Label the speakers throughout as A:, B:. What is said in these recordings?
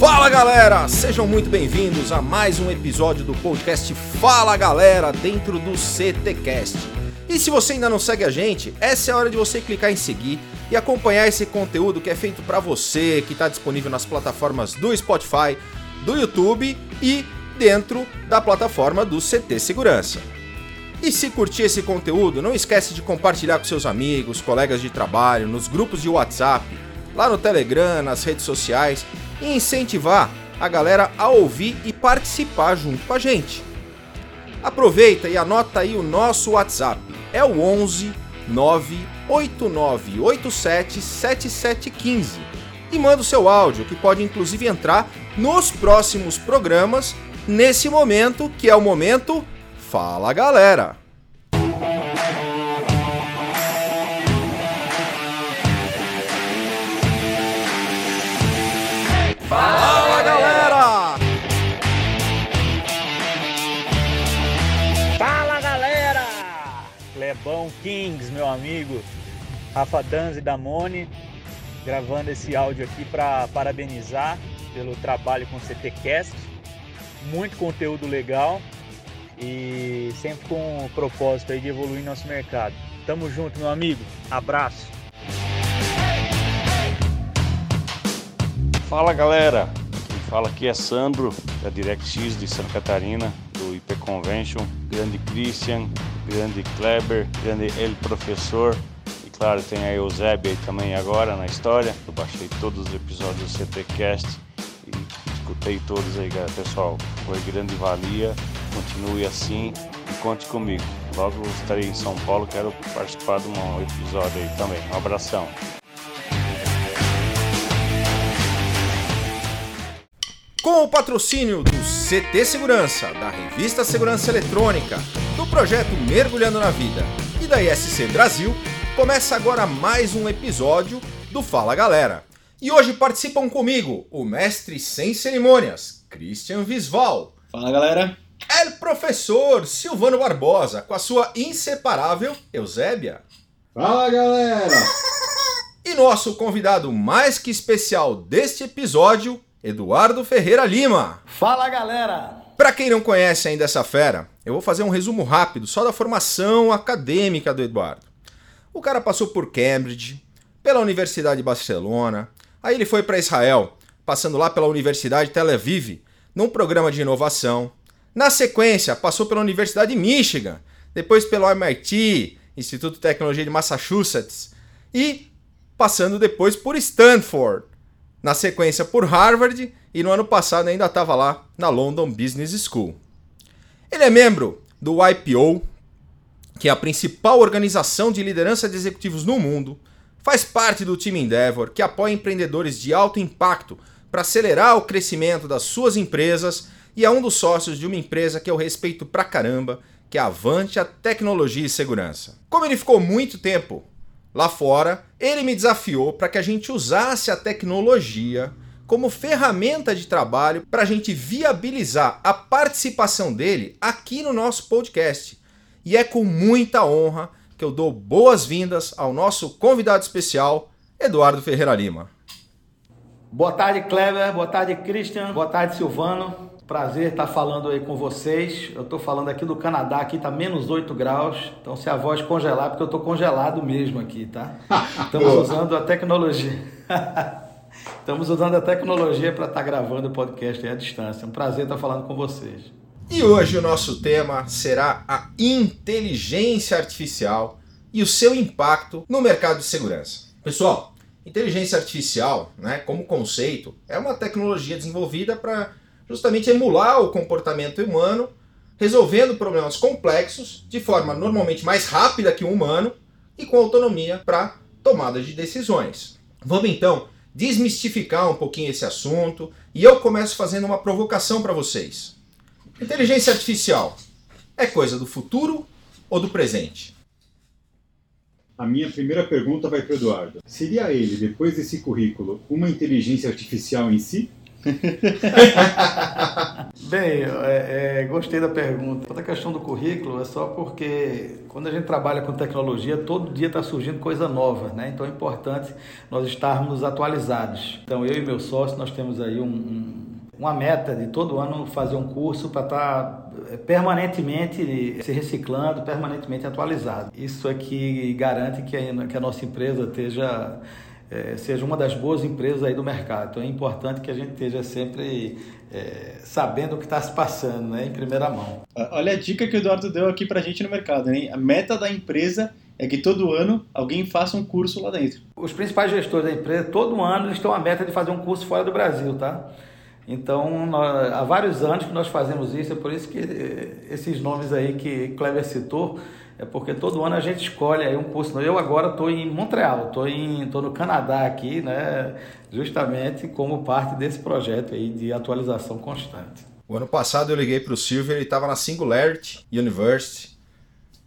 A: Fala galera, sejam muito bem-vindos a mais um episódio do podcast Fala Galera dentro do CTcast. E se você ainda não segue a gente, essa é a hora de você clicar em seguir e acompanhar esse conteúdo que é feito para você, que está disponível nas plataformas do Spotify, do YouTube e dentro da plataforma do CT Segurança. E se curtir esse conteúdo, não esquece de compartilhar com seus amigos, colegas de trabalho, nos grupos de WhatsApp, lá no Telegram, nas redes sociais e incentivar a galera a ouvir e participar junto com a gente. Aproveita e anota aí o nosso WhatsApp. É o 11 98987 7715 e manda o seu áudio, que pode inclusive entrar nos próximos programas, nesse momento que é o momento Fala Galera! Fala galera!
B: Fala galera! Clebão Kings, meu amigo, Rafa Danzi da Mone, gravando esse áudio aqui para parabenizar pelo trabalho com o CTcast. Muito conteúdo legal e sempre com o propósito aí de evoluir nosso mercado. Tamo junto, meu amigo. Abraço.
C: Fala galera, quem fala aqui é Sandro, da DirectX de Santa Catarina, do IP Convention, grande Christian, grande Kleber, grande El Professor, e claro, tem a Eusébia aí também agora na história. Eu baixei todos os episódios do CTcast e escutei todos aí, galera. Pessoal, foi grande valia, continue assim e conte comigo. Logo estarei em São Paulo, quero participar de um episódio aí também. Um abração.
A: Com o patrocínio do CT Segurança, da revista Segurança Eletrônica, do projeto Mergulhando na Vida e da ISC Brasil, começa agora mais um episódio do Fala Galera. E hoje participam comigo o mestre sem cerimônias, Christian Visval.
D: Fala galera.
A: El professor Silvano Barbosa, com a sua inseparável Eusébia.
E: Fala galera!
A: E nosso convidado mais que especial deste episódio, Eduardo Ferreira Lima.
F: Fala galera!
A: Para quem não conhece ainda essa fera, eu vou fazer um resumo rápido só da formação acadêmica do Eduardo. O cara passou por Cambridge, pela Universidade de Barcelona, aí ele foi para Israel, passando lá pela Universidade Tel Aviv, num programa de inovação. Na sequência, passou pela Universidade de Michigan, depois pelo MIT, Instituto de Tecnologia de Massachusetts, e passando depois por Stanford, na sequência por Harvard e no ano passado ainda estava lá na London Business School. Ele é membro do IPO, que é a principal organização de liderança de executivos no mundo, faz parte do time Endeavor, que apoia empreendedores de alto impacto para acelerar o crescimento das suas empresas e é um dos sócios de uma empresa que eu respeito pra caramba, que é a Avantia Tecnologia e Segurança. Como ele ficou muito tempo lá fora, ele me desafiou para que a gente usasse a tecnologia como ferramenta de trabalho para a gente viabilizar a participação dele aqui no nosso podcast. E é com muita honra que eu dou boas-vindas ao nosso convidado especial, Eduardo Ferreira Lima.
F: Boa tarde, Kleber. Boa tarde, Christian. Boa tarde, Silvano. Prazer estar falando aí com vocês. Eu estou falando aqui do Canadá, aqui está menos 8 graus. Então, se a voz congelar, é porque eu estou congelado mesmo aqui, tá? Estamos usando a tecnologia. Estamos usando a tecnologia para estar gravando o podcast aí à distância. É um prazer estar falando com vocês.
A: E hoje o nosso tema será a inteligência artificial e o seu impacto no mercado de segurança. Pessoal, inteligência artificial, né, como conceito, é uma tecnologia desenvolvida para justamente emular o comportamento humano, resolvendo problemas complexos de forma normalmente mais rápida que o humano e com autonomia para tomada de decisões. Vamos então desmistificar um pouquinho esse assunto e eu começo fazendo uma provocação para vocês. Inteligência artificial é coisa do futuro ou do presente?
E: A minha primeira pergunta vai para o Eduardo. Seria ele, depois desse currículo, uma inteligência artificial em si?
F: Bem, é, é, gostei da pergunta. Toda a questão do currículo é só porque quando a gente trabalha com tecnologia, todo dia está surgindo coisa nova, né? Então é importante nós estarmos atualizados. Então eu e meu sócio, nós temos aí um, um, uma meta de todo ano fazer um curso para estar tá é, permanentemente se reciclando, permanentemente atualizado. Isso aqui garante que a, que a nossa empresa esteja é, seja uma das boas empresas aí do mercado. Então é importante que a gente esteja sempre é, sabendo o que está se passando, né, em primeira mão.
D: Olha a dica que o Eduardo deu aqui para a gente no mercado. Hein? A meta da empresa é que todo ano alguém faça um curso lá dentro.
F: Os principais gestores da empresa, todo ano eles têm a meta de fazer um curso fora do Brasil, tá? Então, nós, há vários anos que nós fazemos isso, é por isso que eh, esses nomes aí que Kleber citou, é porque todo ano a gente escolhe aí um curso. Eu agora estou em Montreal, estou tô no Canadá aqui, né, justamente como parte desse projeto aí de atualização constante.
A: O ano passado eu liguei para o Silver, ele estava na Singularity University,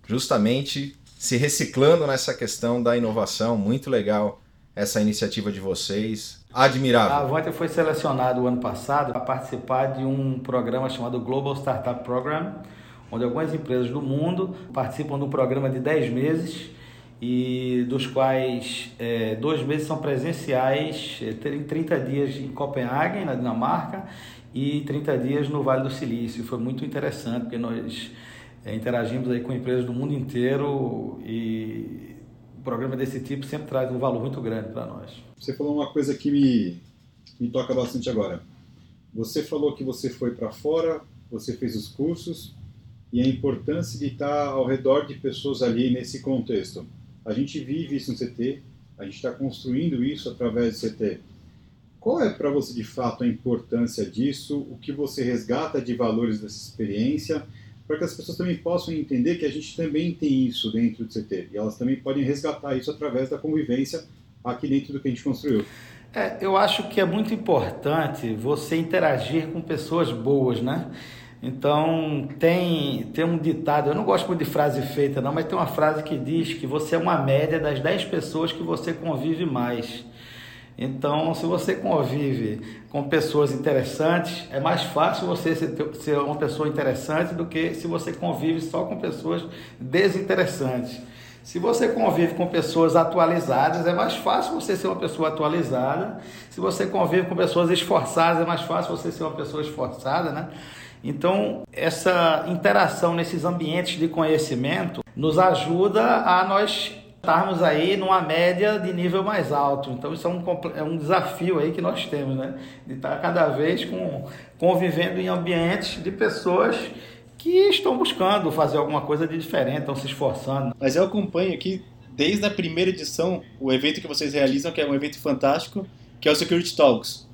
A: justamente se reciclando nessa questão da inovação. Muito legal essa iniciativa de vocês. Admirável.
F: A Avante foi selecionado o ano passado para participar de um programa chamado Global Startup Program, onde algumas empresas do mundo participam de um programa de 10 meses e dos quais é, dois meses são presenciais, é, 30 dias em Copenhague, na Dinamarca, e 30 dias no Vale do Silício. Foi muito interessante, porque nós é, interagimos aí com empresas do mundo inteiro e um programa desse tipo sempre traz um valor muito grande para nós.
E: Você falou uma coisa que me, me toca bastante agora. Você falou que você foi para fora, você fez os cursos, e a importância de estar ao redor de pessoas ali nesse contexto. A gente vive isso no CT, a gente está construindo isso através do CT. Qual é para você de fato a importância disso? O que você resgata de valores dessa experiência? Para que as pessoas também possam entender que a gente também tem isso dentro do CT e elas também podem resgatar isso através da convivência aqui dentro do que a gente construiu.
F: É, eu acho que é muito importante você interagir com pessoas boas, né? Então, tem, tem um ditado, eu não gosto muito de frase feita, não, mas tem uma frase que diz que você é uma média das 10 pessoas que você convive mais. Então, se você convive com pessoas interessantes, é mais fácil você ser uma pessoa interessante do que se você convive só com pessoas desinteressantes. Se você convive com pessoas atualizadas, é mais fácil você ser uma pessoa atualizada. Se você convive com pessoas esforçadas, é mais fácil você ser uma pessoa esforçada, né? Então, essa interação nesses ambientes de conhecimento nos ajuda a nós estarmos aí numa média de nível mais alto. Então, isso é um, é um desafio aí que nós temos, né? De estar cada vez com, convivendo em ambientes de pessoas que estão buscando fazer alguma coisa de diferente, estão se esforçando.
D: Mas eu acompanho aqui desde a primeira edição o evento que vocês realizam, que é um evento fantástico, que é o Security Talks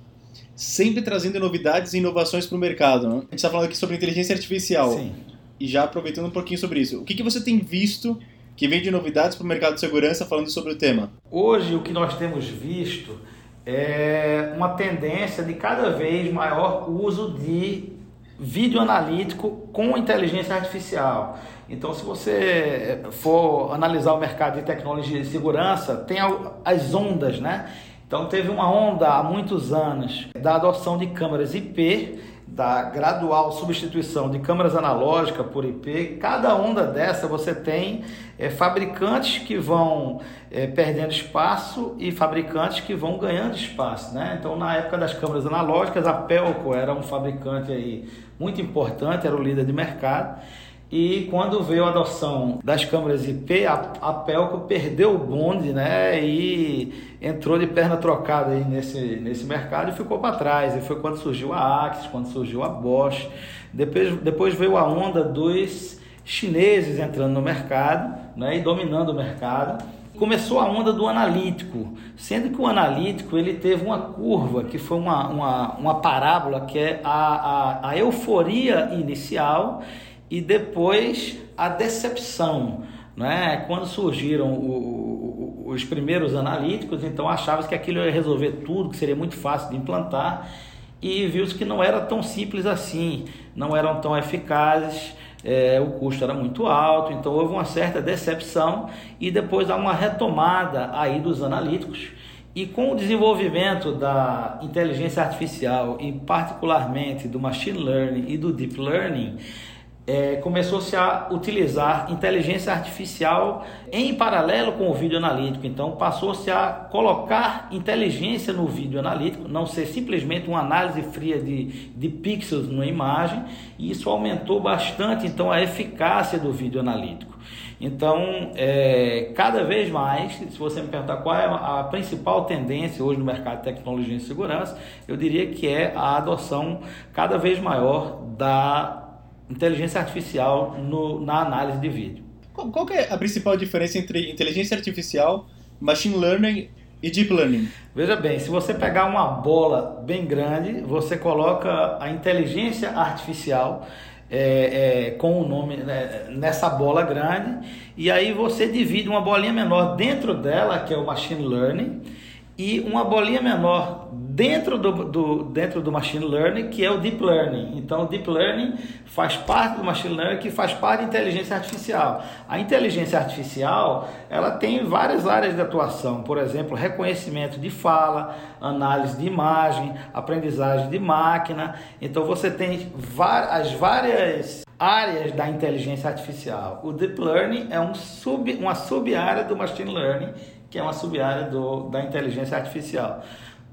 D: sempre trazendo novidades e inovações para o mercado. Né? A gente está falando aqui sobre inteligência artificial.
F: Sim.
D: E já aproveitando um pouquinho sobre isso. O que, que você tem visto que vem de novidades para o mercado de segurança falando sobre o tema?
F: Hoje, o que nós temos visto é uma tendência de cada vez maior uso de vídeo analítico com inteligência artificial. Então, se você for analisar o mercado de tecnologia de segurança, tem as ondas, né? Então teve uma onda há muitos anos da adoção de câmeras IP, da gradual substituição de câmeras analógicas por IP. Cada onda dessa você tem é, fabricantes que vão é, perdendo espaço e fabricantes que vão ganhando espaço. Né? Então na época das câmeras analógicas, a Pelco era um fabricante aí muito importante, era o líder de mercado. E quando veio a adoção das câmeras IP, a, a Pelco perdeu o bonde, né? E entrou de perna trocada aí nesse, nesse mercado e ficou para trás. E foi quando surgiu a Axis, quando surgiu a Bosch. Depois, depois veio a onda dos chineses entrando no mercado né? e dominando o mercado. Começou a onda do analítico, sendo que o analítico ele teve uma curva que foi uma, uma, uma parábola que é a, a, a euforia inicial e depois a decepção. Né? Quando surgiram o, o, os primeiros analíticos, então achava que aquilo ia resolver tudo, que seria muito fácil de implantar, e viu-se que não era tão simples assim, não eram tão eficazes, é, o custo era muito alto, então houve uma certa decepção e depois há uma retomada aí dos analíticos E com o desenvolvimento da inteligência artificial, e particularmente do machine learning e do deep learning, é, começou-se a utilizar inteligência artificial em paralelo com o vídeo analítico. Então, passou-se a colocar inteligência no vídeo analítico, não ser simplesmente uma análise fria de, de pixels numa imagem, e isso aumentou bastante então a eficácia do vídeo analítico. Então, é, cada vez mais, se você me perguntar qual é a principal tendência hoje no mercado de tecnologia e segurança, eu diria que é a adoção cada vez maior da inteligência artificial no, na análise de vídeo.
D: Qual, qual é a principal diferença entre inteligência artificial, machine learning e deep learning?
F: Veja bem, se você pegar uma bola bem grande, você coloca a inteligência artificial é, é, com o nome né, nessa bola grande e aí você divide uma bolinha menor dentro dela, que é o machine learning, e uma bolinha menor dentro do, do, dentro do machine learning, que é o deep learning. Então, o deep learning faz parte do machine learning, que faz parte da inteligência artificial. A inteligência artificial, ela tem várias áreas de atuação, por exemplo, reconhecimento de fala, análise de imagem, aprendizagem de máquina. Então, você tem as várias áreas da inteligência artificial. O deep learning é um sub, uma sub-área do machine learning, que é uma sub-área da inteligência artificial.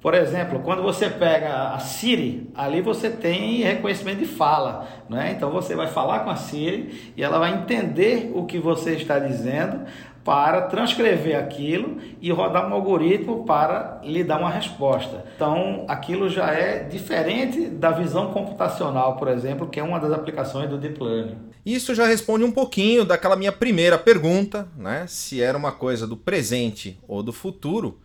F: Por exemplo, quando você pega a Siri, ali você tem reconhecimento de fala, né? Então você vai falar com a Siri e ela vai entender o que você está dizendo para transcrever aquilo e rodar um algoritmo para lhe dar uma resposta. Então, aquilo já é diferente da visão computacional, por exemplo, que é uma das aplicações do Deep Learning.
A: Isso já responde um pouquinho daquela minha primeira pergunta, né? Se era uma coisa do presente ou do futuro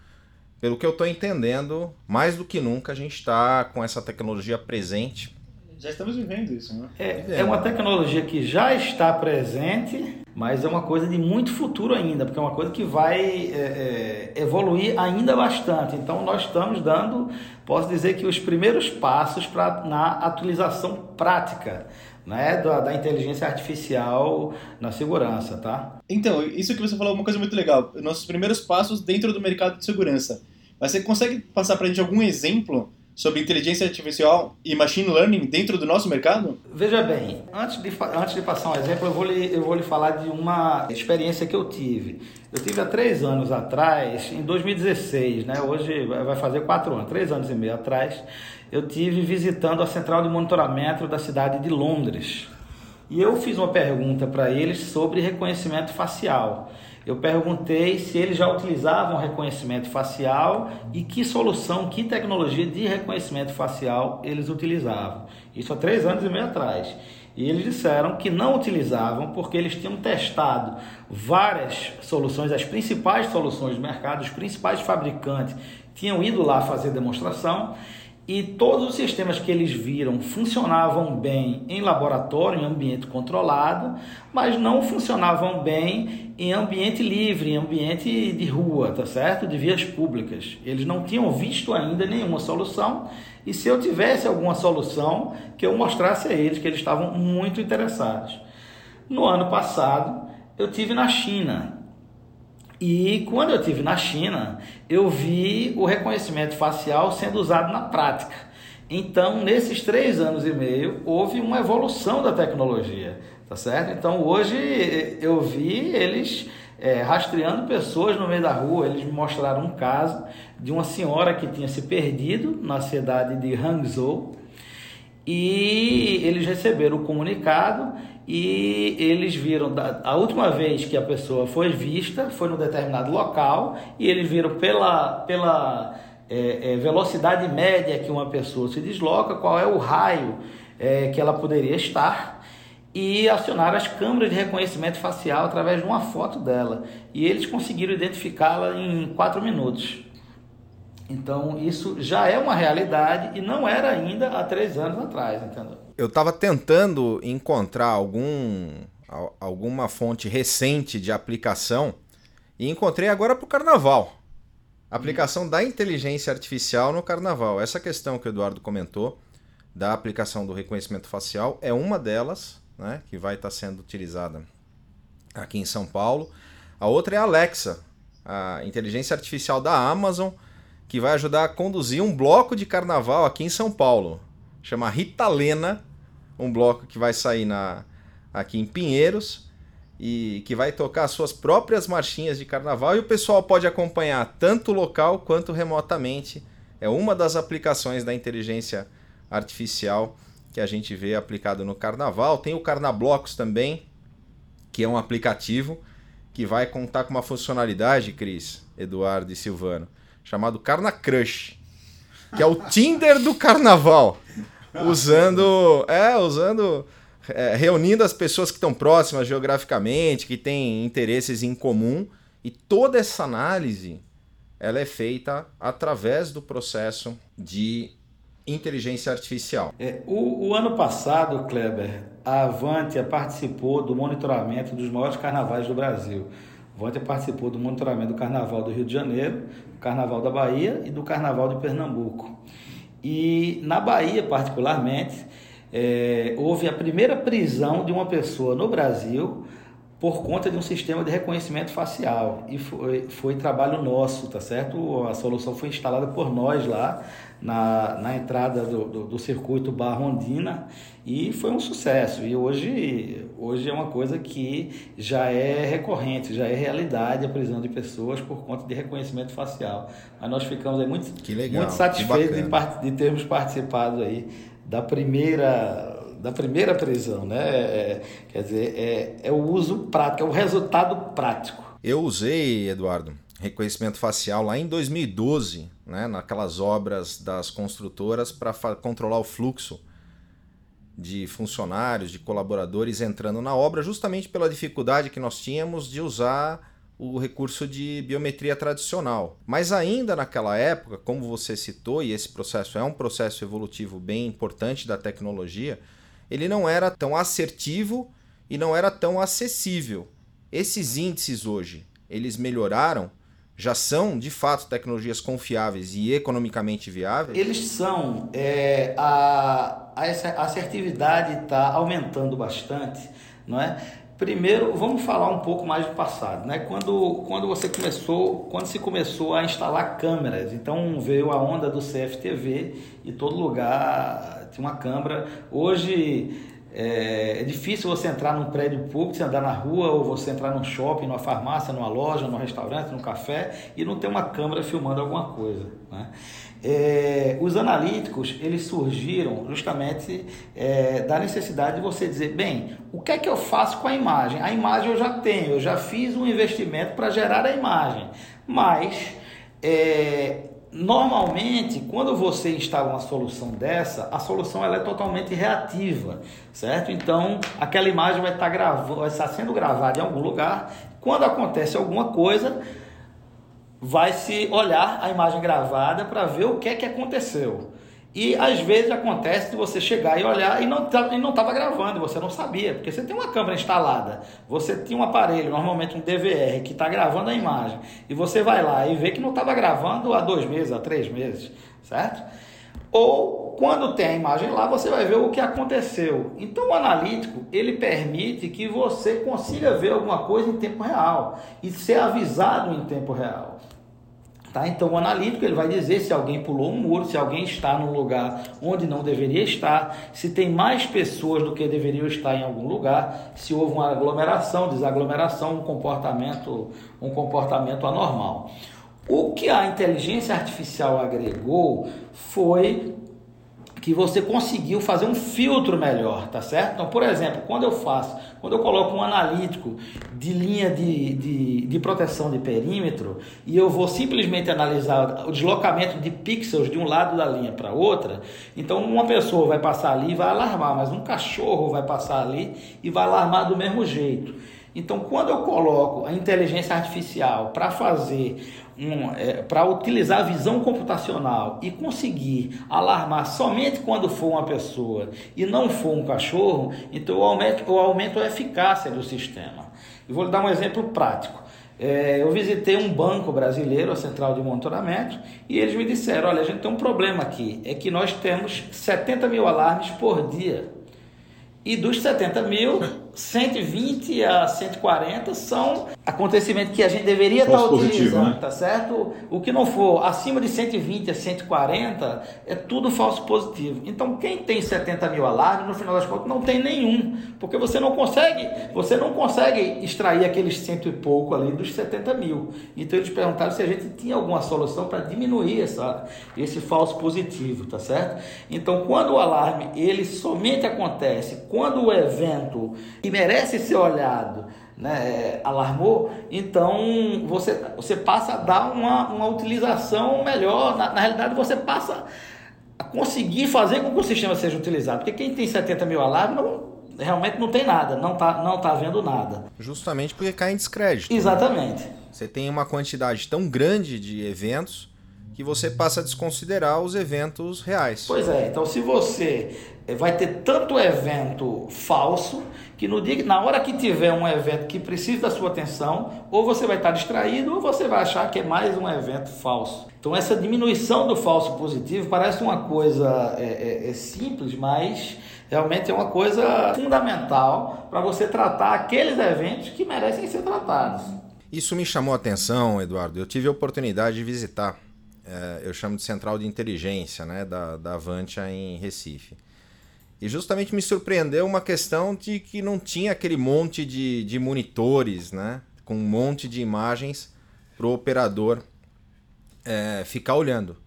A: pelo que eu estou entendendo, mais do que nunca a gente está com essa tecnologia presente.
D: Já estamos vivendo isso, né?
F: É, é uma tecnologia que já está presente, mas é uma coisa de muito futuro ainda, porque é uma coisa que vai é, é, evoluir ainda bastante. Então nós estamos dando, posso dizer que os primeiros passos para na atualização prática né, da, da, inteligência artificial na segurança, tá?
D: Então, isso que você falou é uma coisa muito legal. Nossos primeiros passos dentro do mercado de segurança. Mas você consegue passar para a gente algum exemplo sobre inteligência artificial e machine learning dentro do nosso mercado?
F: Veja bem, antes de, antes de passar um exemplo, eu vou, lhe, eu vou lhe falar de uma experiência que eu tive. Eu tive há três anos atrás, em 2016, né? hoje vai fazer quatro anos, três anos e meio atrás, eu tive visitando a central de monitoramento da cidade de Londres. E eu fiz uma pergunta para eles sobre reconhecimento facial eu perguntei se eles já utilizavam reconhecimento facial e que solução, que tecnologia de reconhecimento facial eles utilizavam. Isso há três anos e meio atrás. E eles disseram que não utilizavam porque eles tinham testado várias soluções, as principais soluções do mercado, os principais fabricantes tinham ido lá fazer demonstração e todos os sistemas que eles viram funcionavam bem em laboratório, em ambiente controlado, mas não funcionavam bem em ambiente livre, em ambiente de rua, tá certo? De vias públicas. Eles não tinham visto ainda nenhuma solução, e se eu tivesse alguma solução, que eu mostrasse a eles que eles estavam muito interessados. No ano passado, eu tive na China e quando eu tive na China, eu vi o reconhecimento facial sendo usado na prática. Então, nesses três anos e meio, houve uma evolução da tecnologia, tá certo? Então, hoje eu vi eles é, rastreando pessoas no meio da rua. Eles me mostraram um caso de uma senhora que tinha se perdido na cidade de Hangzhou e eles receberam o comunicado e eles viram a última vez que a pessoa foi vista foi num determinado local e eles viram pela, pela é, é, velocidade média que uma pessoa se desloca, qual é o raio é, que ela poderia estar e acionaram as câmeras de reconhecimento facial através de uma foto dela e eles conseguiram identificá-la em quatro minutos. Então isso já é uma realidade e não era ainda há três anos atrás, entendeu?
A: Eu estava tentando encontrar algum, alguma fonte recente de aplicação e encontrei agora para o Carnaval. Aplicação da inteligência artificial no Carnaval. Essa questão que o Eduardo comentou da aplicação do reconhecimento facial é uma delas, né, que vai estar tá sendo utilizada aqui em São Paulo. A outra é a Alexa, a inteligência artificial da Amazon que vai ajudar a conduzir um bloco de carnaval aqui em São Paulo. Chama Rita Lena, um bloco que vai sair na, aqui em Pinheiros e que vai tocar suas próprias marchinhas de carnaval e o pessoal pode acompanhar tanto local quanto remotamente. É uma das aplicações da inteligência artificial que a gente vê aplicado no carnaval. Tem o Carnablocos também, que é um aplicativo que vai contar com uma funcionalidade, Cris, Eduardo e Silvano, chamado Carna Crush, que é o Tinder do carnaval. Usando, é, usando é, reunindo as pessoas que estão próximas geograficamente, que têm interesses em comum, e toda essa análise ela é feita através do processo de inteligência artificial.
F: É, o, o, ano passado, Kleber, a Avantia participou do monitoramento dos maiores carnavais do Brasil. A Avantia participou do monitoramento do Carnaval do Rio de Janeiro, do Carnaval da Bahia e do Carnaval de Pernambuco. E na Bahia, particularmente, é, houve a primeira prisão de uma pessoa no Brasil por conta de um sistema de reconhecimento facial. E foi, foi trabalho nosso, tá certo? A solução foi instalada por nós lá na, na entrada do, do, do circuito Barra Ondina e foi um sucesso. E hoje, hoje é uma coisa que já é recorrente, já é realidade a prisão de pessoas por conta de reconhecimento facial. Mas nós ficamos aí muito, legal, muito satisfeitos de, de termos participado aí da primeira da primeira prisão, né? É, é, quer dizer, é, é o uso prático, é o resultado prático.
A: Eu usei, Eduardo, reconhecimento facial lá em 2012, né, naquelas obras das construtoras para controlar o fluxo de funcionários, de colaboradores entrando na obra, justamente pela dificuldade que nós tínhamos de usar o recurso de biometria tradicional. Mas ainda naquela época, como você citou, e esse processo é um processo evolutivo bem importante da tecnologia, ele não era tão assertivo e não era tão acessível. Esses índices hoje, eles melhoraram? Já são, de fato, tecnologias confiáveis e economicamente viáveis?
F: Eles são. É, a, a assertividade está aumentando bastante, não é? Primeiro, vamos falar um pouco mais do passado, né? Quando, quando você começou, quando se começou a instalar câmeras, então veio a onda do CFTV e todo lugar tinha uma câmera. Hoje é, é, difícil você entrar num prédio público, você andar na rua ou você entrar num shopping, numa farmácia, numa loja, num restaurante, num café e não ter uma câmera filmando alguma coisa, né? É, os analíticos eles surgiram justamente é, da necessidade de você dizer, bem, o que é que eu faço com a imagem? A imagem eu já tenho, eu já fiz um investimento para gerar a imagem, mas é, normalmente quando você instala uma solução dessa, a solução ela é totalmente reativa, certo? Então aquela imagem vai estar gravando, vai estar sendo gravada em algum lugar. Quando acontece alguma coisa, vai se olhar a imagem gravada para ver o que é que aconteceu. E às vezes acontece de você chegar e olhar e não tá, estava gravando, você não sabia, porque você tem uma câmera instalada, você tinha um aparelho, normalmente um DVR, que está gravando a imagem, e você vai lá e vê que não estava gravando há dois meses, há três meses, certo? Ou quando tem a imagem lá, você vai ver o que aconteceu. Então o analítico, ele permite que você consiga ver alguma coisa em tempo real e ser avisado em tempo real. Tá? Então o analítico ele vai dizer se alguém pulou um muro, se alguém está num lugar onde não deveria estar, se tem mais pessoas do que deveriam estar em algum lugar, se houve uma aglomeração, desaglomeração, um comportamento, um comportamento anormal. O que a inteligência artificial agregou foi que você conseguiu fazer um filtro melhor, tá certo? Então, por exemplo, quando eu faço, quando eu coloco um analítico de linha de, de, de proteção de perímetro e eu vou simplesmente analisar o deslocamento de pixels de um lado da linha para outra, então uma pessoa vai passar ali e vai alarmar, mas um cachorro vai passar ali e vai alarmar do mesmo jeito. Então, quando eu coloco a inteligência artificial para fazer um, é, para utilizar a visão computacional e conseguir alarmar somente quando for uma pessoa e não for um cachorro, então eu aumento, eu aumento a eficácia do sistema. Vou lhe dar um exemplo prático. É, eu visitei um banco brasileiro, a central de monitoramento, e eles me disseram: olha, a gente tem um problema aqui, é que nós temos 70 mil alarmes por dia. E dos 70 mil, 120 a 140 são acontecimentos que a gente deveria estar
E: positivo,
F: utilizando,
E: né?
F: tá certo? O que não for acima de 120 a 140 é tudo falso positivo. Então, quem tem 70 mil alarmes, no final das contas, não tem nenhum, porque você não consegue, você não consegue extrair aqueles cento e pouco ali dos 70 mil. Então, eles perguntaram se a gente tinha alguma solução para diminuir essa, esse falso positivo, tá certo? Então, quando o alarme ele somente acontece quando o evento que merece ser olhado né, alarmou, então você, você passa a dar uma, uma utilização melhor. Na, na realidade, você passa a conseguir fazer com que o sistema seja utilizado. Porque quem tem 70 mil alarmes não, realmente não tem nada, não está não tá vendo nada.
A: Justamente porque cai em descrédito.
F: Exatamente.
A: Você tem uma quantidade tão grande de eventos que você passa a desconsiderar os eventos reais.
F: Pois é, então se você eh, vai ter tanto evento falso que no dia, na hora que tiver um evento que precisa da sua atenção, ou você vai estar distraído ou você vai achar que é mais um evento falso. Então essa diminuição do falso positivo parece uma coisa é, é, é simples, mas realmente é uma coisa fundamental para você tratar aqueles eventos que merecem ser tratados.
A: Isso me chamou a atenção, Eduardo. Eu tive a oportunidade de visitar, é, eu chamo de central de inteligência, né, da, da Avantia em Recife. E justamente me surpreendeu uma questão de que não tinha aquele monte de, de monitores, né, com um monte de imagens para o operador é, ficar olhando.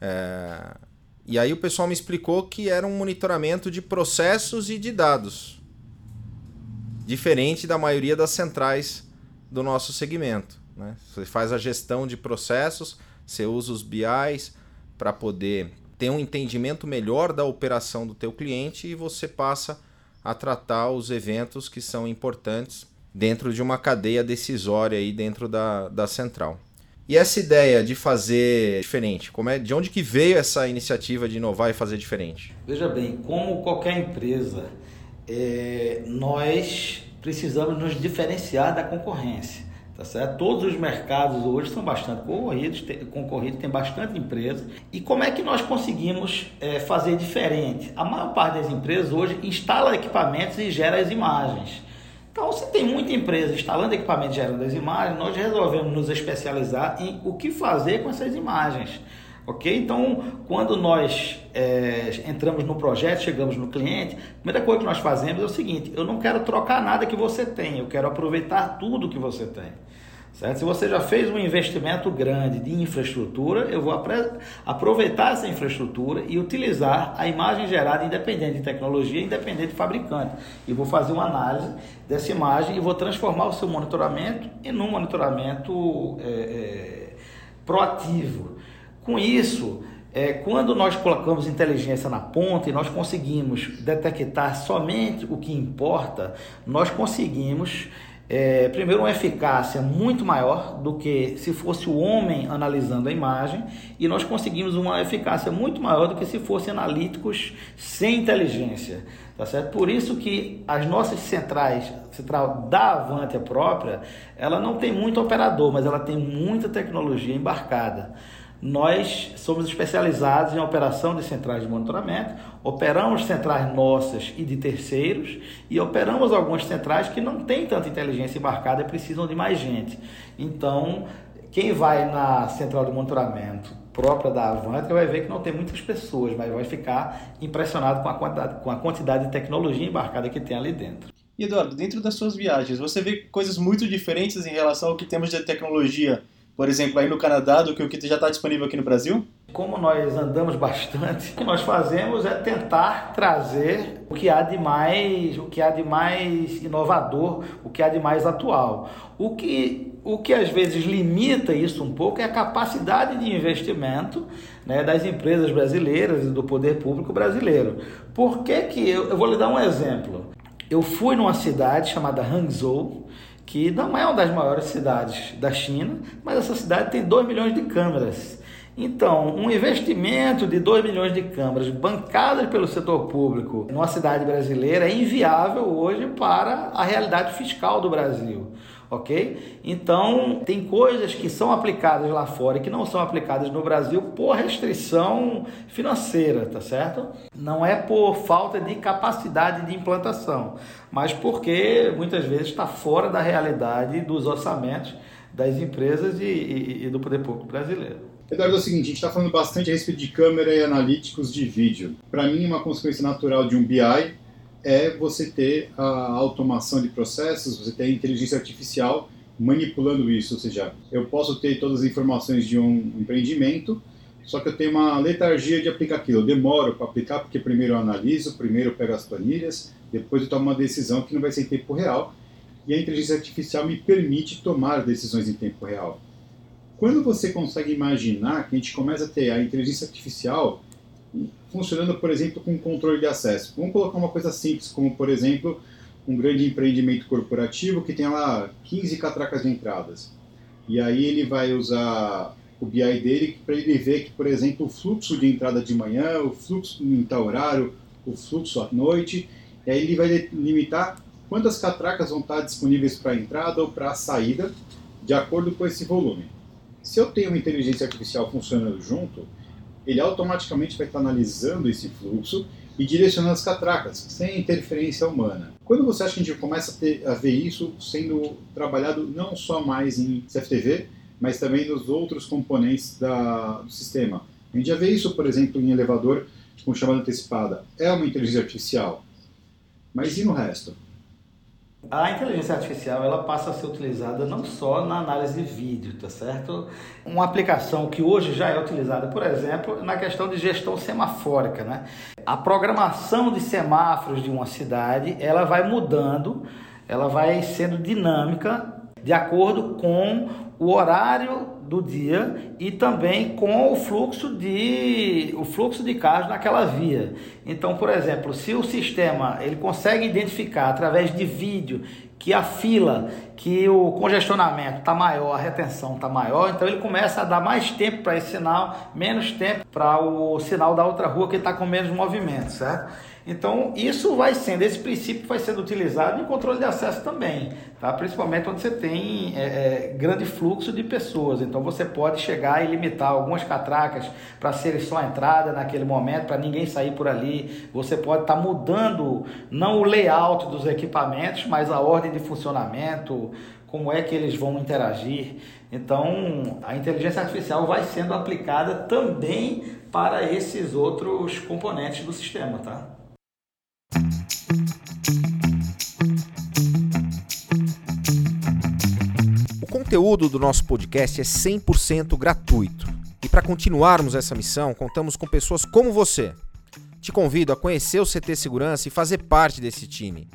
A: É, e aí o pessoal me explicou que era um monitoramento de processos e de dados, diferente da maioria das centrais do nosso segmento. Né? Você faz a gestão de processos, você usa os BIs para poder ter um entendimento melhor da operação do teu cliente e você passa a tratar os eventos que são importantes dentro de uma cadeia decisória aí dentro da, da central. E essa ideia de fazer diferente, como é, de onde que veio essa iniciativa de inovar e fazer diferente?
F: Veja bem, como qualquer empresa, é, nós precisamos nos diferenciar da concorrência. Tá certo? Todos os mercados hoje são bastante concorridos, tem, concorridos, tem bastante empresa. E como é que nós conseguimos é, fazer diferente? A maior parte das empresas hoje instala equipamentos e gera as imagens. Então, se tem muita empresa instalando equipamentos e gerando as imagens, nós resolvemos nos especializar em o que fazer com essas imagens. Ok? Então, quando nós é, entramos no projeto, chegamos no cliente, a primeira coisa que nós fazemos é o seguinte: eu não quero trocar nada que você tem, eu quero aproveitar tudo que você tem. Certo? Se você já fez um investimento grande de infraestrutura, eu vou aproveitar essa infraestrutura e utilizar a imagem gerada independente de tecnologia, independente de fabricante. E vou fazer uma análise dessa imagem e vou transformar o seu monitoramento em um monitoramento é, é, proativo. Com isso, é, quando nós colocamos inteligência na ponta e nós conseguimos detectar somente o que importa, nós conseguimos é, primeiro, uma eficácia muito maior do que se fosse o homem analisando a imagem, e nós conseguimos uma eficácia muito maior do que se fossem analíticos sem inteligência. Tá certo? Por isso que as nossas centrais, central da Avantia própria, ela não tem muito operador, mas ela tem muita tecnologia embarcada. Nós somos especializados em operação de centrais de monitoramento, operamos centrais nossas e de terceiros e operamos algumas centrais que não têm tanta inteligência embarcada e precisam de mais gente. Então, quem vai na central de monitoramento própria da Avante vai ver que não tem muitas pessoas, mas vai ficar impressionado com a quantidade, com a quantidade de tecnologia embarcada que tem ali dentro.
D: E Eduardo, dentro das suas viagens, você vê coisas muito diferentes em relação ao que temos de tecnologia por exemplo, aí no Canadá do que o que já está disponível aqui no Brasil?
F: Como nós andamos bastante, o que nós fazemos é tentar trazer o que há de mais, o que há de mais inovador, o que há de mais atual. O que, o que às vezes limita isso um pouco é a capacidade de investimento né, das empresas brasileiras e do poder público brasileiro. Por que que eu, eu vou lhe dar um exemplo? Eu fui numa cidade chamada Hangzhou, que não é uma das maiores cidades da China, mas essa cidade tem 2 milhões de câmeras. Então, um investimento de 2 milhões de câmeras bancadas pelo setor público numa cidade brasileira é inviável hoje para a realidade fiscal do Brasil. Ok? Então, tem coisas que são aplicadas lá fora e que não são aplicadas no Brasil por restrição financeira, tá certo? Não é por falta de capacidade de implantação, mas porque muitas vezes está fora da realidade dos orçamentos das empresas e, e, e do poder público brasileiro.
E: Eduardo, é o seguinte, a gente está falando bastante a respeito de câmera e analíticos de vídeo. Para mim, uma consequência natural de um BI é você ter a automação de processos, você ter a inteligência artificial manipulando isso, ou seja, eu posso ter todas as informações de um empreendimento, só que eu tenho uma letargia de aplicar aquilo. Eu demoro para aplicar porque primeiro eu analiso, primeiro eu pego as planilhas, depois eu tomo uma decisão que não vai ser em tempo real. E a inteligência artificial me permite tomar decisões em tempo real. Quando você consegue imaginar que a gente começa a ter a inteligência artificial funcionando, por exemplo, com controle de acesso. Vamos colocar uma coisa simples, como, por exemplo, um grande empreendimento corporativo que tem lá 15 catracas de entradas. E aí ele vai usar o BI dele para ele ver que, por exemplo, o fluxo de entrada de manhã, o fluxo em tal horário, o fluxo à noite, e aí ele vai limitar quantas catracas vão estar disponíveis para entrada ou para saída, de acordo com esse volume. Se eu tenho uma inteligência artificial funcionando junto, ele automaticamente vai estar analisando esse fluxo e direcionando as catracas, sem interferência humana. Quando você acha que a gente começa a, ter, a ver isso sendo trabalhado não só mais em CFTV, mas também nos outros componentes da, do sistema? A gente já vê isso, por exemplo, em elevador com chamada antecipada. É uma inteligência artificial. Mas e no resto?
F: A inteligência artificial ela passa a ser utilizada não só na análise de vídeo, tá certo? Uma aplicação que hoje já é utilizada, por exemplo, na questão de gestão semafórica, né? A programação de semáforos de uma cidade, ela vai mudando, ela vai sendo dinâmica de acordo com o horário do dia e também com o fluxo de o fluxo de carros naquela via. Então, por exemplo, se o sistema ele consegue identificar através de vídeo que a fila, que o congestionamento está maior, a retenção está maior, então ele começa a dar mais tempo para esse sinal, menos tempo para o sinal da outra rua que está com menos movimento, certo? Então, isso vai sendo, esse princípio vai sendo utilizado em controle de acesso também, tá? principalmente onde você tem é, é, grande fluxo de pessoas. Então, você pode chegar e limitar algumas catracas para serem só a entrada naquele momento, para ninguém sair por ali. Você pode estar tá mudando, não o layout dos equipamentos, mas a ordem de funcionamento, como é que eles vão interagir. Então, a inteligência artificial vai sendo aplicada também para esses outros componentes do sistema, tá?
A: Conteúdo do nosso podcast é 100% gratuito. E para continuarmos essa missão, contamos com pessoas como você. Te convido a conhecer o CT Segurança e fazer parte desse time.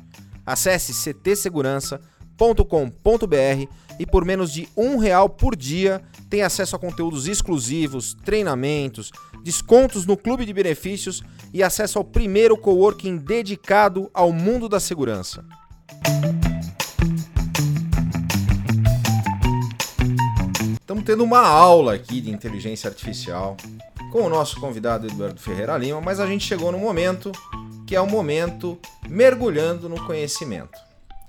A: Acesse ctsegurança.com.br e por menos de um real por dia tem acesso a conteúdos exclusivos, treinamentos, descontos no clube de benefícios e acesso ao primeiro coworking dedicado ao mundo da segurança. Estamos tendo uma aula aqui de inteligência artificial com o nosso convidado Eduardo Ferreira Lima, mas a gente chegou no momento que é o momento mergulhando no conhecimento.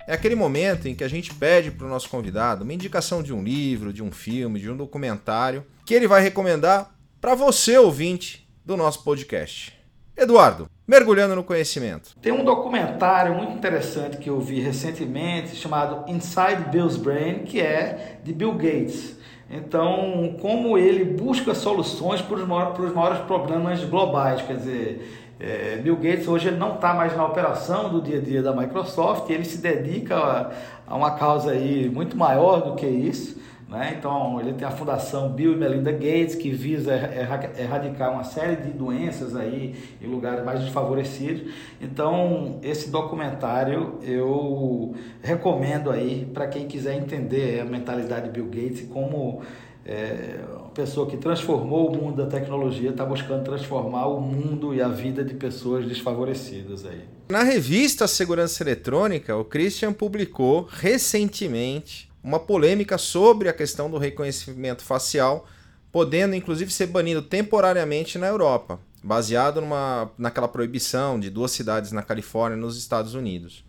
A: É aquele momento em que a gente pede para o nosso convidado uma indicação de um livro, de um filme, de um documentário, que ele vai recomendar para você, ouvinte do nosso podcast. Eduardo, mergulhando no conhecimento.
F: Tem um documentário muito interessante que eu vi recentemente chamado Inside Bill's Brain, que é de Bill Gates. Então, como ele busca soluções para os maiores problemas globais, quer dizer, é, Bill Gates hoje ele não está mais na operação do dia a dia da Microsoft, ele se dedica a, a uma causa aí muito maior do que isso. Né? Então, ele tem a fundação Bill e Melinda Gates, que visa erradicar uma série de doenças aí em lugares mais desfavorecidos. Então, esse documentário eu recomendo aí para quem quiser entender a mentalidade de Bill Gates e como é, uma pessoa que transformou o mundo da tecnologia está buscando transformar o mundo e a vida de pessoas desfavorecidas aí.
A: Na revista Segurança Eletrônica, o Christian publicou recentemente uma polêmica sobre a questão do reconhecimento facial, podendo inclusive ser banido temporariamente na Europa, baseado numa, naquela proibição de duas cidades na Califórnia, nos Estados Unidos.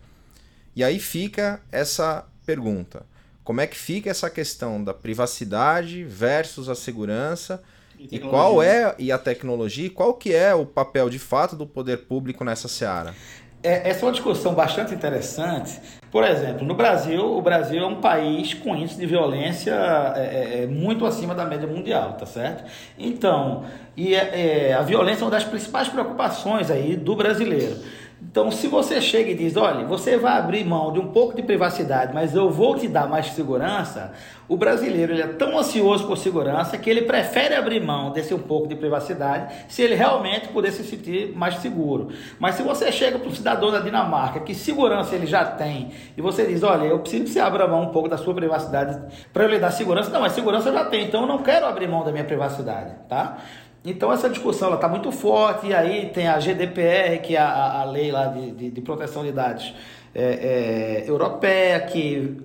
A: E aí fica essa pergunta: como é que fica essa questão da privacidade versus a segurança e, e qual é e a tecnologia, qual que é o papel de fato do poder público nessa seara?
F: É, essa é uma discussão bastante interessante. Por exemplo, no Brasil, o Brasil é um país com índice de violência é, é, é muito acima da média mundial, tá certo? Então, e é, é, a violência é uma das principais preocupações aí do brasileiro. Então, se você chega e diz, olha, você vai abrir mão de um pouco de privacidade, mas eu vou te dar mais segurança, o brasileiro ele é tão ansioso por segurança que ele prefere abrir mão desse um pouco de privacidade se ele realmente puder se sentir mais seguro. Mas se você chega para o cidadão da Dinamarca, que segurança ele já tem, e você diz, olha, eu preciso que você abra mão um pouco da sua privacidade para eu lhe dar segurança, não, mas segurança eu já tenho, então eu não quero abrir mão da minha privacidade, tá? Então essa discussão está muito forte, e aí tem a GDPR, que é a, a lei lá de, de, de proteção de dados é, é, europeia, que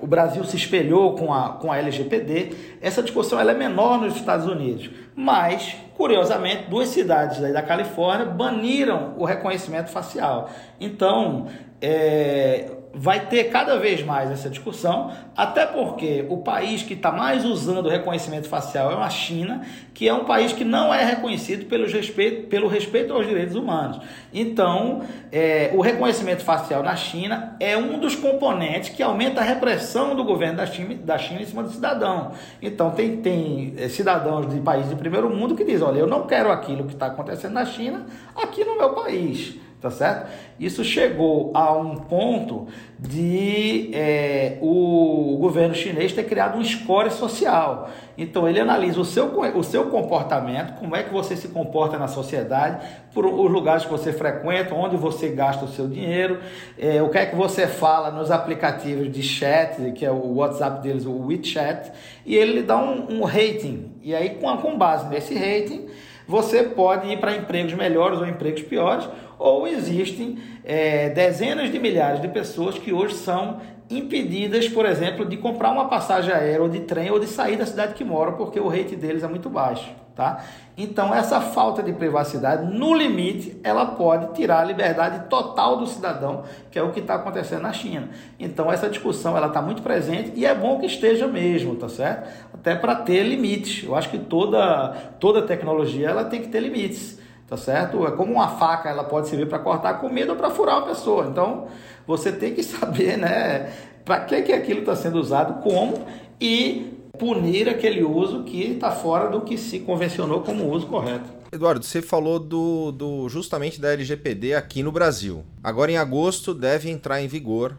F: o Brasil se espelhou com a, com a LGPD. Essa discussão ela é menor nos Estados Unidos, mas, curiosamente, duas cidades da Califórnia baniram o reconhecimento facial. Então, é, vai ter cada vez mais essa discussão, até porque o país que está mais usando o reconhecimento facial é a China, que é um país que não é reconhecido pelo respeito, pelo respeito aos direitos humanos. Então, é, o reconhecimento facial na China é um dos componentes que aumenta a repressão do governo da China, da China em cima do cidadão. Então, tem, tem é, cidadãos de países de primeiro mundo que dizem: olha, eu não quero aquilo que está acontecendo na China aqui no meu país tá certo? Isso chegou a um ponto de é, o governo chinês ter criado um score social. Então ele analisa o seu, o seu comportamento, como é que você se comporta na sociedade, por os lugares que você frequenta, onde você gasta o seu dinheiro, é, o que é que você fala nos aplicativos de chat, que é o WhatsApp deles, o WeChat, e ele dá um, um rating. E aí, com, com base nesse rating, você pode ir para empregos melhores ou empregos piores, ou existem é, dezenas de milhares de pessoas que hoje são impedidas, por exemplo, de comprar uma passagem aérea ou de trem ou de sair da cidade que moram porque o rate deles é muito baixo, tá? Então essa falta de privacidade, no limite, ela pode tirar a liberdade total do cidadão, que é o que está acontecendo na China. Então essa discussão ela está muito presente e é bom que esteja mesmo, tá certo? Até para ter limites. Eu acho que toda toda tecnologia ela tem que ter limites tá certo? É como uma faca, ela pode servir para cortar comida ou para furar uma pessoa. Então, você tem que saber, né, para que que aquilo está sendo usado, como e punir aquele uso que está fora do que se convencionou como uso correto.
A: Eduardo, você falou do, do justamente da LGPD aqui no Brasil. Agora em agosto deve entrar em vigor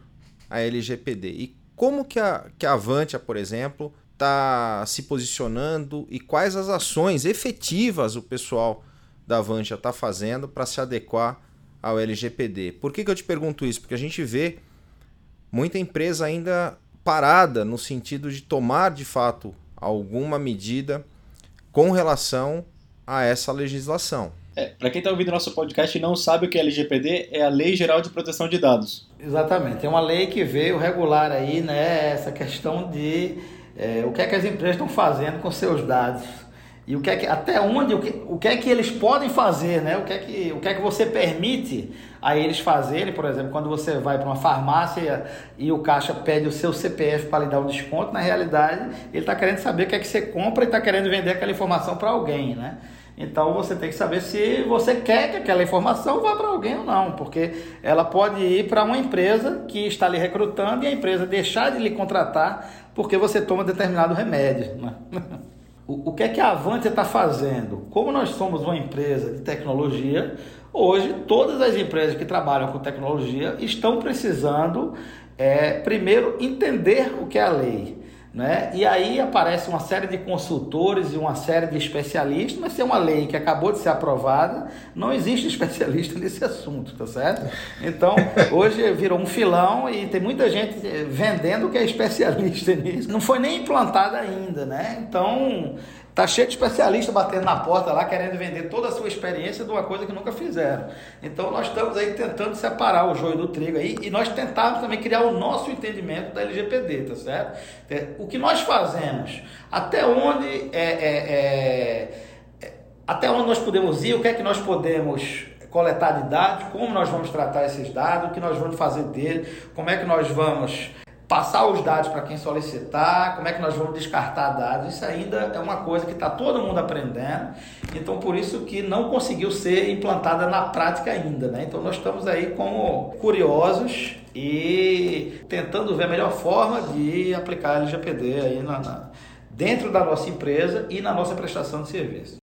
A: a LGPD. E como que a, que a Avantia, por exemplo, está se posicionando e quais as ações efetivas o pessoal da Van já está fazendo para se adequar ao LGPD. Por que, que eu te pergunto isso? Porque a gente vê muita empresa ainda parada no sentido de tomar de fato alguma medida com relação a essa legislação.
D: É, para quem está ouvindo nosso podcast e não sabe o que é LGPD, é a Lei Geral de Proteção de Dados.
F: Exatamente. É uma lei que veio regular aí né, essa questão de é, o que é que as empresas estão fazendo com seus dados e o que é que, até onde, o que, o que é que eles podem fazer, né? O que é que, o que, é que você permite a eles fazerem, por exemplo, quando você vai para uma farmácia e o caixa pede o seu CPF para lhe dar um desconto, na realidade ele está querendo saber o que é que você compra e está querendo vender aquela informação para alguém, né? Então você tem que saber se você quer que aquela informação vá para alguém ou não, porque ela pode ir para uma empresa que está lhe recrutando e a empresa deixar de lhe contratar porque você toma determinado remédio. Né? O, o que é que a Avantia está fazendo? Como nós somos uma empresa de tecnologia, hoje todas as empresas que trabalham com tecnologia estão precisando, é, primeiro, entender o que é a lei. Né? E aí aparece uma série de consultores e uma série de especialistas, mas se é uma lei que acabou de ser aprovada, não existe especialista nesse assunto, tá certo? Então, hoje virou um filão e tem muita gente eh, vendendo que é especialista nisso. Não foi nem implantada ainda, né? Então, Tá cheio de especialistas batendo na porta lá, querendo vender toda a sua experiência de uma coisa que nunca fizeram. Então nós estamos aí tentando separar o joio do trigo aí e nós tentamos também criar o nosso entendimento da LGPD, tá certo? É, o que nós fazemos, até onde é, é, é, é, até onde nós podemos ir, o que é que nós podemos coletar de dados, como nós vamos tratar esses dados, o que nós vamos fazer dele, como é que nós vamos passar os dados para quem solicitar, como é que nós vamos descartar dados, isso ainda é uma coisa que está todo mundo aprendendo, então por isso que não conseguiu ser implantada na prática ainda, né? Então nós estamos aí como curiosos e tentando ver a melhor forma de aplicar a LGPD aí na, na dentro da nossa empresa e na nossa prestação de serviço.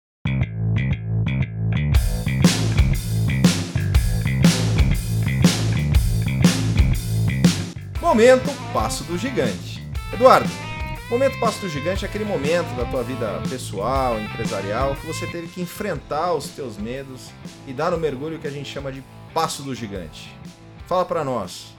A: Momento Passo do Gigante. Eduardo, momento Passo do Gigante é aquele momento da tua vida pessoal, empresarial, que você teve que enfrentar os teus medos e dar o mergulho que a gente chama de Passo do Gigante. Fala para nós.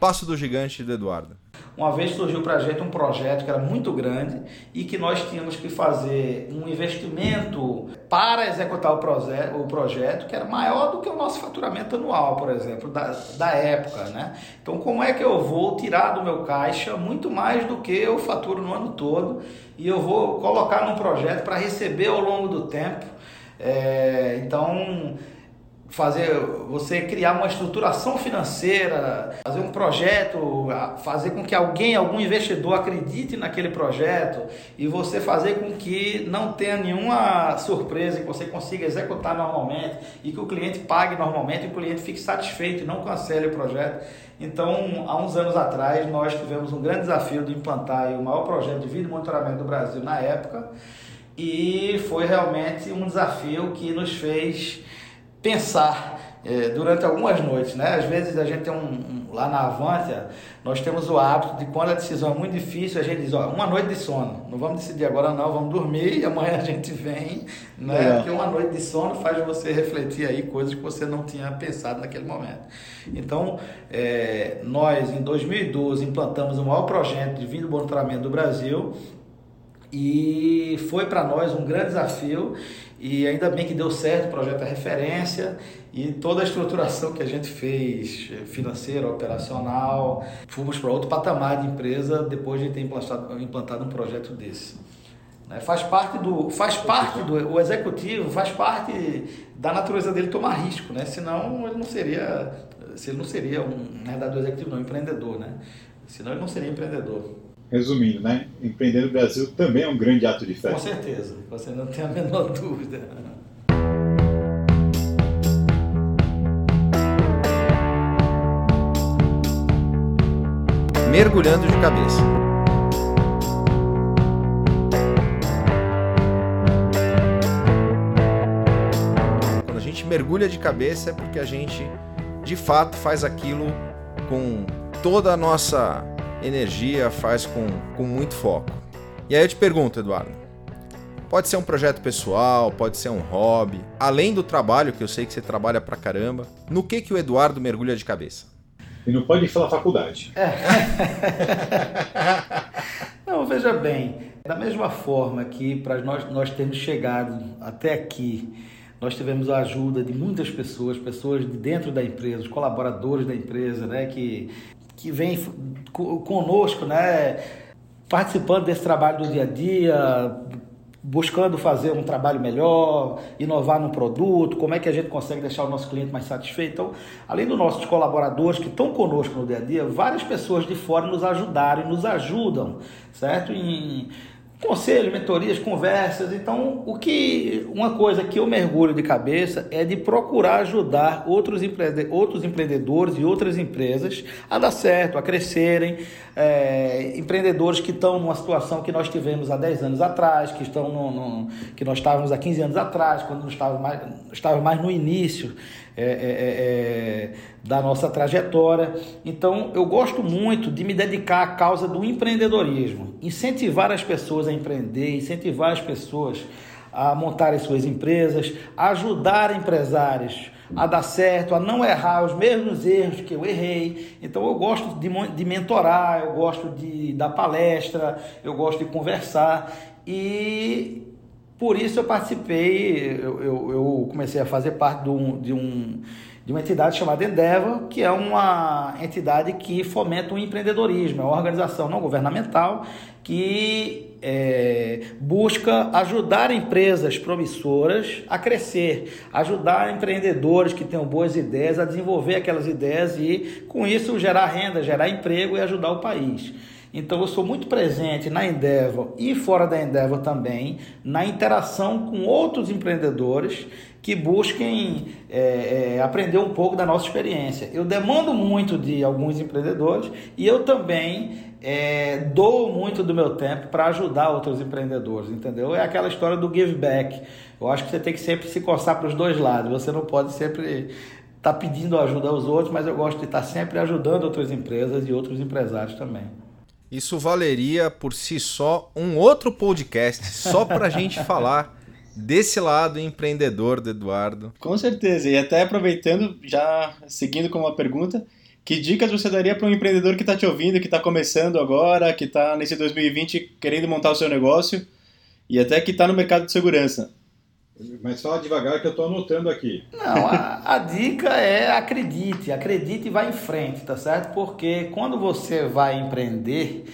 A: Passo do Gigante do Eduardo.
F: Uma vez surgiu para a gente um projeto que era muito grande e que nós tínhamos que fazer um investimento para executar o, proje o projeto que era maior do que o nosso faturamento anual, por exemplo, da, da época. Né? Então, como é que eu vou tirar do meu caixa muito mais do que eu faturo no ano todo e eu vou colocar num projeto para receber ao longo do tempo? É, então fazer você criar uma estruturação financeira, fazer um projeto, fazer com que alguém, algum investidor acredite naquele projeto e você fazer com que não tenha nenhuma surpresa, que você consiga executar normalmente e que o cliente pague normalmente e o cliente fique satisfeito e não cancele o projeto. Então, há uns anos atrás, nós tivemos um grande desafio de implantar o maior projeto de vídeo monitoramento do Brasil na época e foi realmente um desafio que nos fez pensar é, durante algumas noites, né? Às vezes a gente tem um, um, lá na Avantia, nós temos o hábito de quando a decisão é muito difícil, a gente diz, ó, uma noite de sono. Não vamos decidir agora não, vamos dormir e amanhã a gente vem, né? Porque uma noite de sono faz você refletir aí coisas que você não tinha pensado naquele momento. Então, é, nós em 2012 implantamos o maior projeto de vídeo monitoramento do Brasil e foi para nós um grande desafio e ainda bem que deu certo, o projeto é referência e toda a estruturação que a gente fez, eh, financeira, operacional, fomos para outro patamar de empresa depois de ter implantado, implantado um projeto desse. Né? Faz parte do, faz parte do, o executivo faz parte da natureza dele tomar risco, né? Senão ele não seria, se ele não seria um, na verdade, o executivo não, um empreendedor, né? Senão ele não seria empreendedor.
E: Resumindo, né? Empreender no Brasil também é um grande ato de fé.
F: Com certeza, você não tem a menor dúvida.
A: Mergulhando de cabeça. Quando a gente mergulha de cabeça é porque a gente de fato faz aquilo com toda a nossa energia, faz com, com muito foco. E aí eu te pergunto, Eduardo, pode ser um projeto pessoal, pode ser um hobby, além do trabalho, que eu sei que você trabalha pra caramba, no que que o Eduardo mergulha de cabeça?
E: E não pode falar faculdade. É.
F: não, veja bem, da mesma forma que para nós, nós termos chegado até aqui, nós tivemos a ajuda de muitas pessoas, pessoas de dentro da empresa, os colaboradores da empresa, né, que que vem conosco, né, participando desse trabalho do dia a dia, buscando fazer um trabalho melhor, inovar no produto, como é que a gente consegue deixar o nosso cliente mais satisfeito. Então, além dos nossos colaboradores que estão conosco no dia a dia, várias pessoas de fora nos ajudaram e nos ajudam, certo? Em conselho, mentorias, conversas. Então, o que uma coisa que eu mergulho de cabeça é de procurar ajudar outros, empreende, outros empreendedores e outras empresas a dar certo, a crescerem. É, empreendedores que estão numa situação que nós tivemos há 10 anos atrás, que estão no, no que nós estávamos há 15 anos atrás, quando estávamos mais, estávamos mais no início é é, é, é, da nossa trajetória. Então, eu gosto muito de me dedicar à causa do empreendedorismo, incentivar as pessoas a empreender, incentivar as pessoas a montarem suas empresas, ajudar empresários a dar certo, a não errar os mesmos erros que eu errei. Então eu gosto de, de mentorar, eu gosto de dar palestra, eu gosto de conversar e por isso eu participei, eu, eu, eu comecei a fazer parte de um, de um, de uma entidade chamada Endeavor, que é uma entidade que fomenta o empreendedorismo, é uma organização não governamental que é, busca ajudar empresas promissoras a crescer, ajudar empreendedores que tenham boas ideias a desenvolver aquelas ideias e, com isso, gerar renda, gerar emprego e ajudar o país. Então eu sou muito presente na Endeavor e fora da Endeavor também, na interação com outros empreendedores que busquem é, é, aprender um pouco da nossa experiência. Eu demando muito de alguns empreendedores e eu também é, dou muito do meu tempo para ajudar outros empreendedores, entendeu? É aquela história do give back. Eu acho que você tem que sempre se coçar para os dois lados. Você não pode sempre estar tá pedindo ajuda aos outros, mas eu gosto de estar tá sempre ajudando outras empresas e outros empresários também.
A: Isso valeria por si só um outro podcast só para a gente falar desse lado empreendedor do Eduardo.
D: Com certeza. E até aproveitando, já seguindo com uma pergunta, que dicas você daria para um empreendedor que está te ouvindo, que está começando agora, que está nesse 2020 querendo montar o seu negócio e até que está no mercado de segurança?
E: Mas fala devagar que eu estou anotando aqui.
F: Não, a, a, dica é acredite, acredite e vá em frente, tá certo? Porque quando você vai empreender,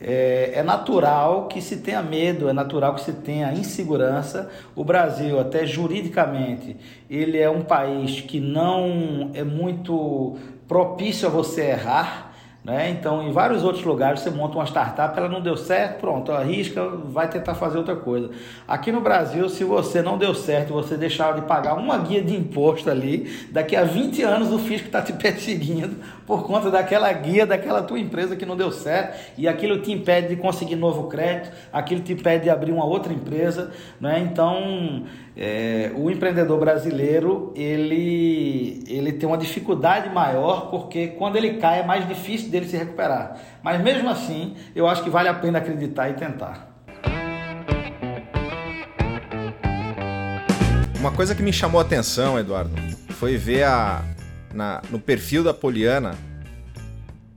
F: é, é, natural que se tenha medo, é natural que se tenha insegurança. O Brasil, até juridicamente, ele é um país que não é muito propício a você errar. Né? Então, em vários outros lugares, você monta uma startup, ela não deu certo, pronto, arrisca, vai tentar fazer outra coisa. Aqui no Brasil, se você não deu certo, você deixar de pagar uma guia de imposto ali, daqui a 20 anos o fisco está te perseguindo por conta daquela guia, daquela tua empresa que não deu certo, e aquilo te impede de conseguir novo crédito, aquilo te impede de abrir uma outra empresa. Né? Então, é, o empreendedor brasileiro ele, ele tem uma dificuldade maior porque quando ele cai é mais difícil dele se recuperar. Mas mesmo assim, eu acho que vale a pena acreditar e tentar.
A: Uma coisa que me chamou a atenção, Eduardo, foi ver a, na, no perfil da Poliana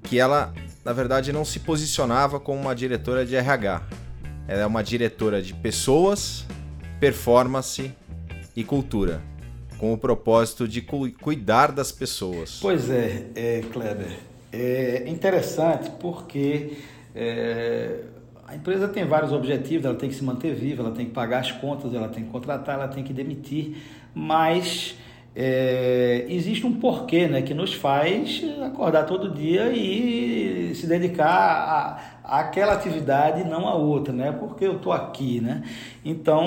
A: que ela, na verdade, não se posicionava como uma diretora de RH. Ela é uma diretora de pessoas performance e cultura, com o propósito de cu cuidar das pessoas.
F: Pois é, é Kleber. É interessante porque é, a empresa tem vários objetivos, ela tem que se manter viva, ela tem que pagar as contas, ela tem que contratar, ela tem que demitir, mas é, existe um porquê né, que nos faz acordar todo dia e se dedicar a, a aquela atividade e não a outra, né? Porque eu estou aqui, né? Então,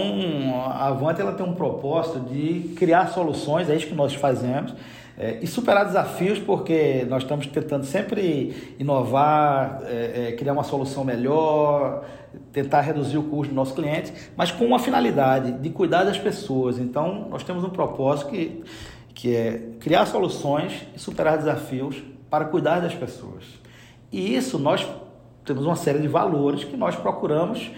F: a Avante ela tem um propósito de criar soluções, é isso que nós fazemos, é, e superar desafios, porque nós estamos tentando sempre inovar, é, é, criar uma solução melhor, tentar reduzir o custo do nosso cliente, mas com uma finalidade de cuidar das pessoas. Então, nós temos um propósito que, que é criar soluções e superar desafios para cuidar das pessoas. E isso nós temos uma série de valores que nós procuramos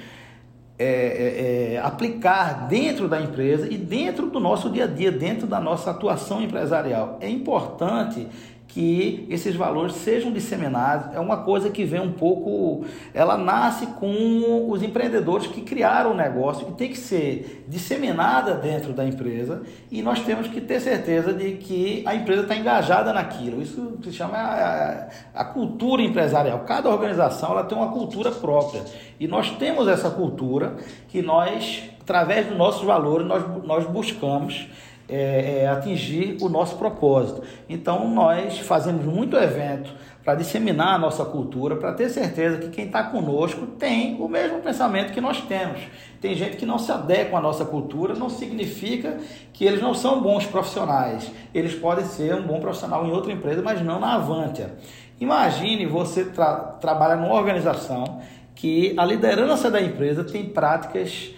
F: é, é, é, aplicar dentro da empresa e dentro do nosso dia a dia, dentro da nossa atuação empresarial. É importante que esses valores sejam disseminados. É uma coisa que vem um pouco, ela nasce com os empreendedores que criaram o negócio e tem que ser disseminada dentro da empresa e nós temos que ter certeza de que a empresa está engajada naquilo. Isso se chama a, a, cultura empresarial. Cada organização ela tem uma cultura própria e nós temos essa cultura que nós, através dos nossos valores, nós, nós buscamos é, é, atingir o nosso propósito. Então, nós fazemos muito evento para disseminar a nossa cultura, para ter certeza que quem está conosco tem o mesmo pensamento que nós temos. Tem gente que não se adequa à nossa cultura, não significa que eles não são bons profissionais. Eles podem ser um bom profissional em outra empresa, mas não na Avantia. Imagine você tra trabalhar numa organização que a liderança da empresa tem práticas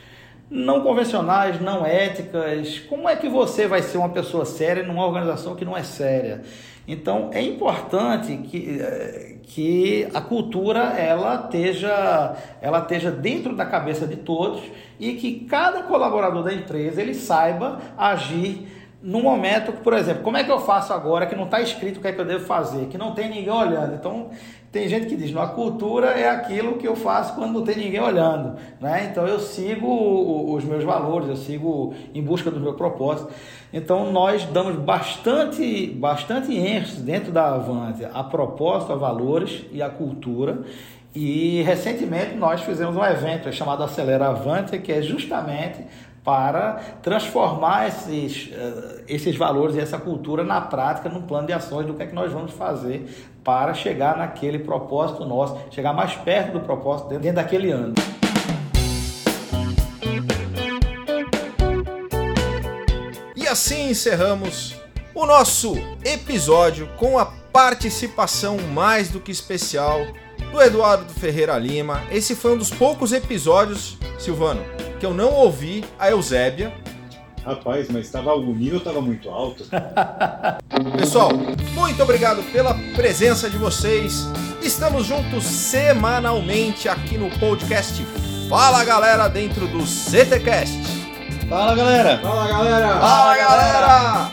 F: não convencionais, não éticas. Como é que você vai ser uma pessoa séria numa organização que não é séria? Então é importante que, eh, que a cultura ela esteja, ela esteja dentro da cabeça de todos e que cada colaborador da empresa ele saiba agir no momento, por exemplo, como é que eu faço agora que não está escrito o que é que eu devo fazer, que não tem ninguém olhando? Então, tem gente que diz, a cultura é aquilo que eu faço quando não tem ninguém olhando, né? Então, eu sigo os meus valores, eu sigo em busca do meu propósito. Então, nós damos bastante, bastante ênfase dentro da Avante a propósito, a valores e a cultura. E recentemente nós fizemos um evento chamado Acelera Avante, que é justamente para transformar esses, eh, esses valores e essa cultura na prática, no plano de ações do que é que nós vamos fazer para chegar naquele propósito nosso, chegar mais perto do propósito dentro daquele ano.
A: E assim encerramos o nosso episódio com a participação mais do que especial do Eduardo Ferreira Lima. Esse foi um dos poucos episódios, Silvano, que eu não ouvi a Eusébia.
E: Rapaz, mas tava, o nível estava muito alto.
A: Pessoal, muito obrigado pela presença de vocês. Estamos juntos semanalmente aqui no podcast Fala Galera dentro do CTcast.
D: Fala galera!
E: Fala galera!
A: Fala galera!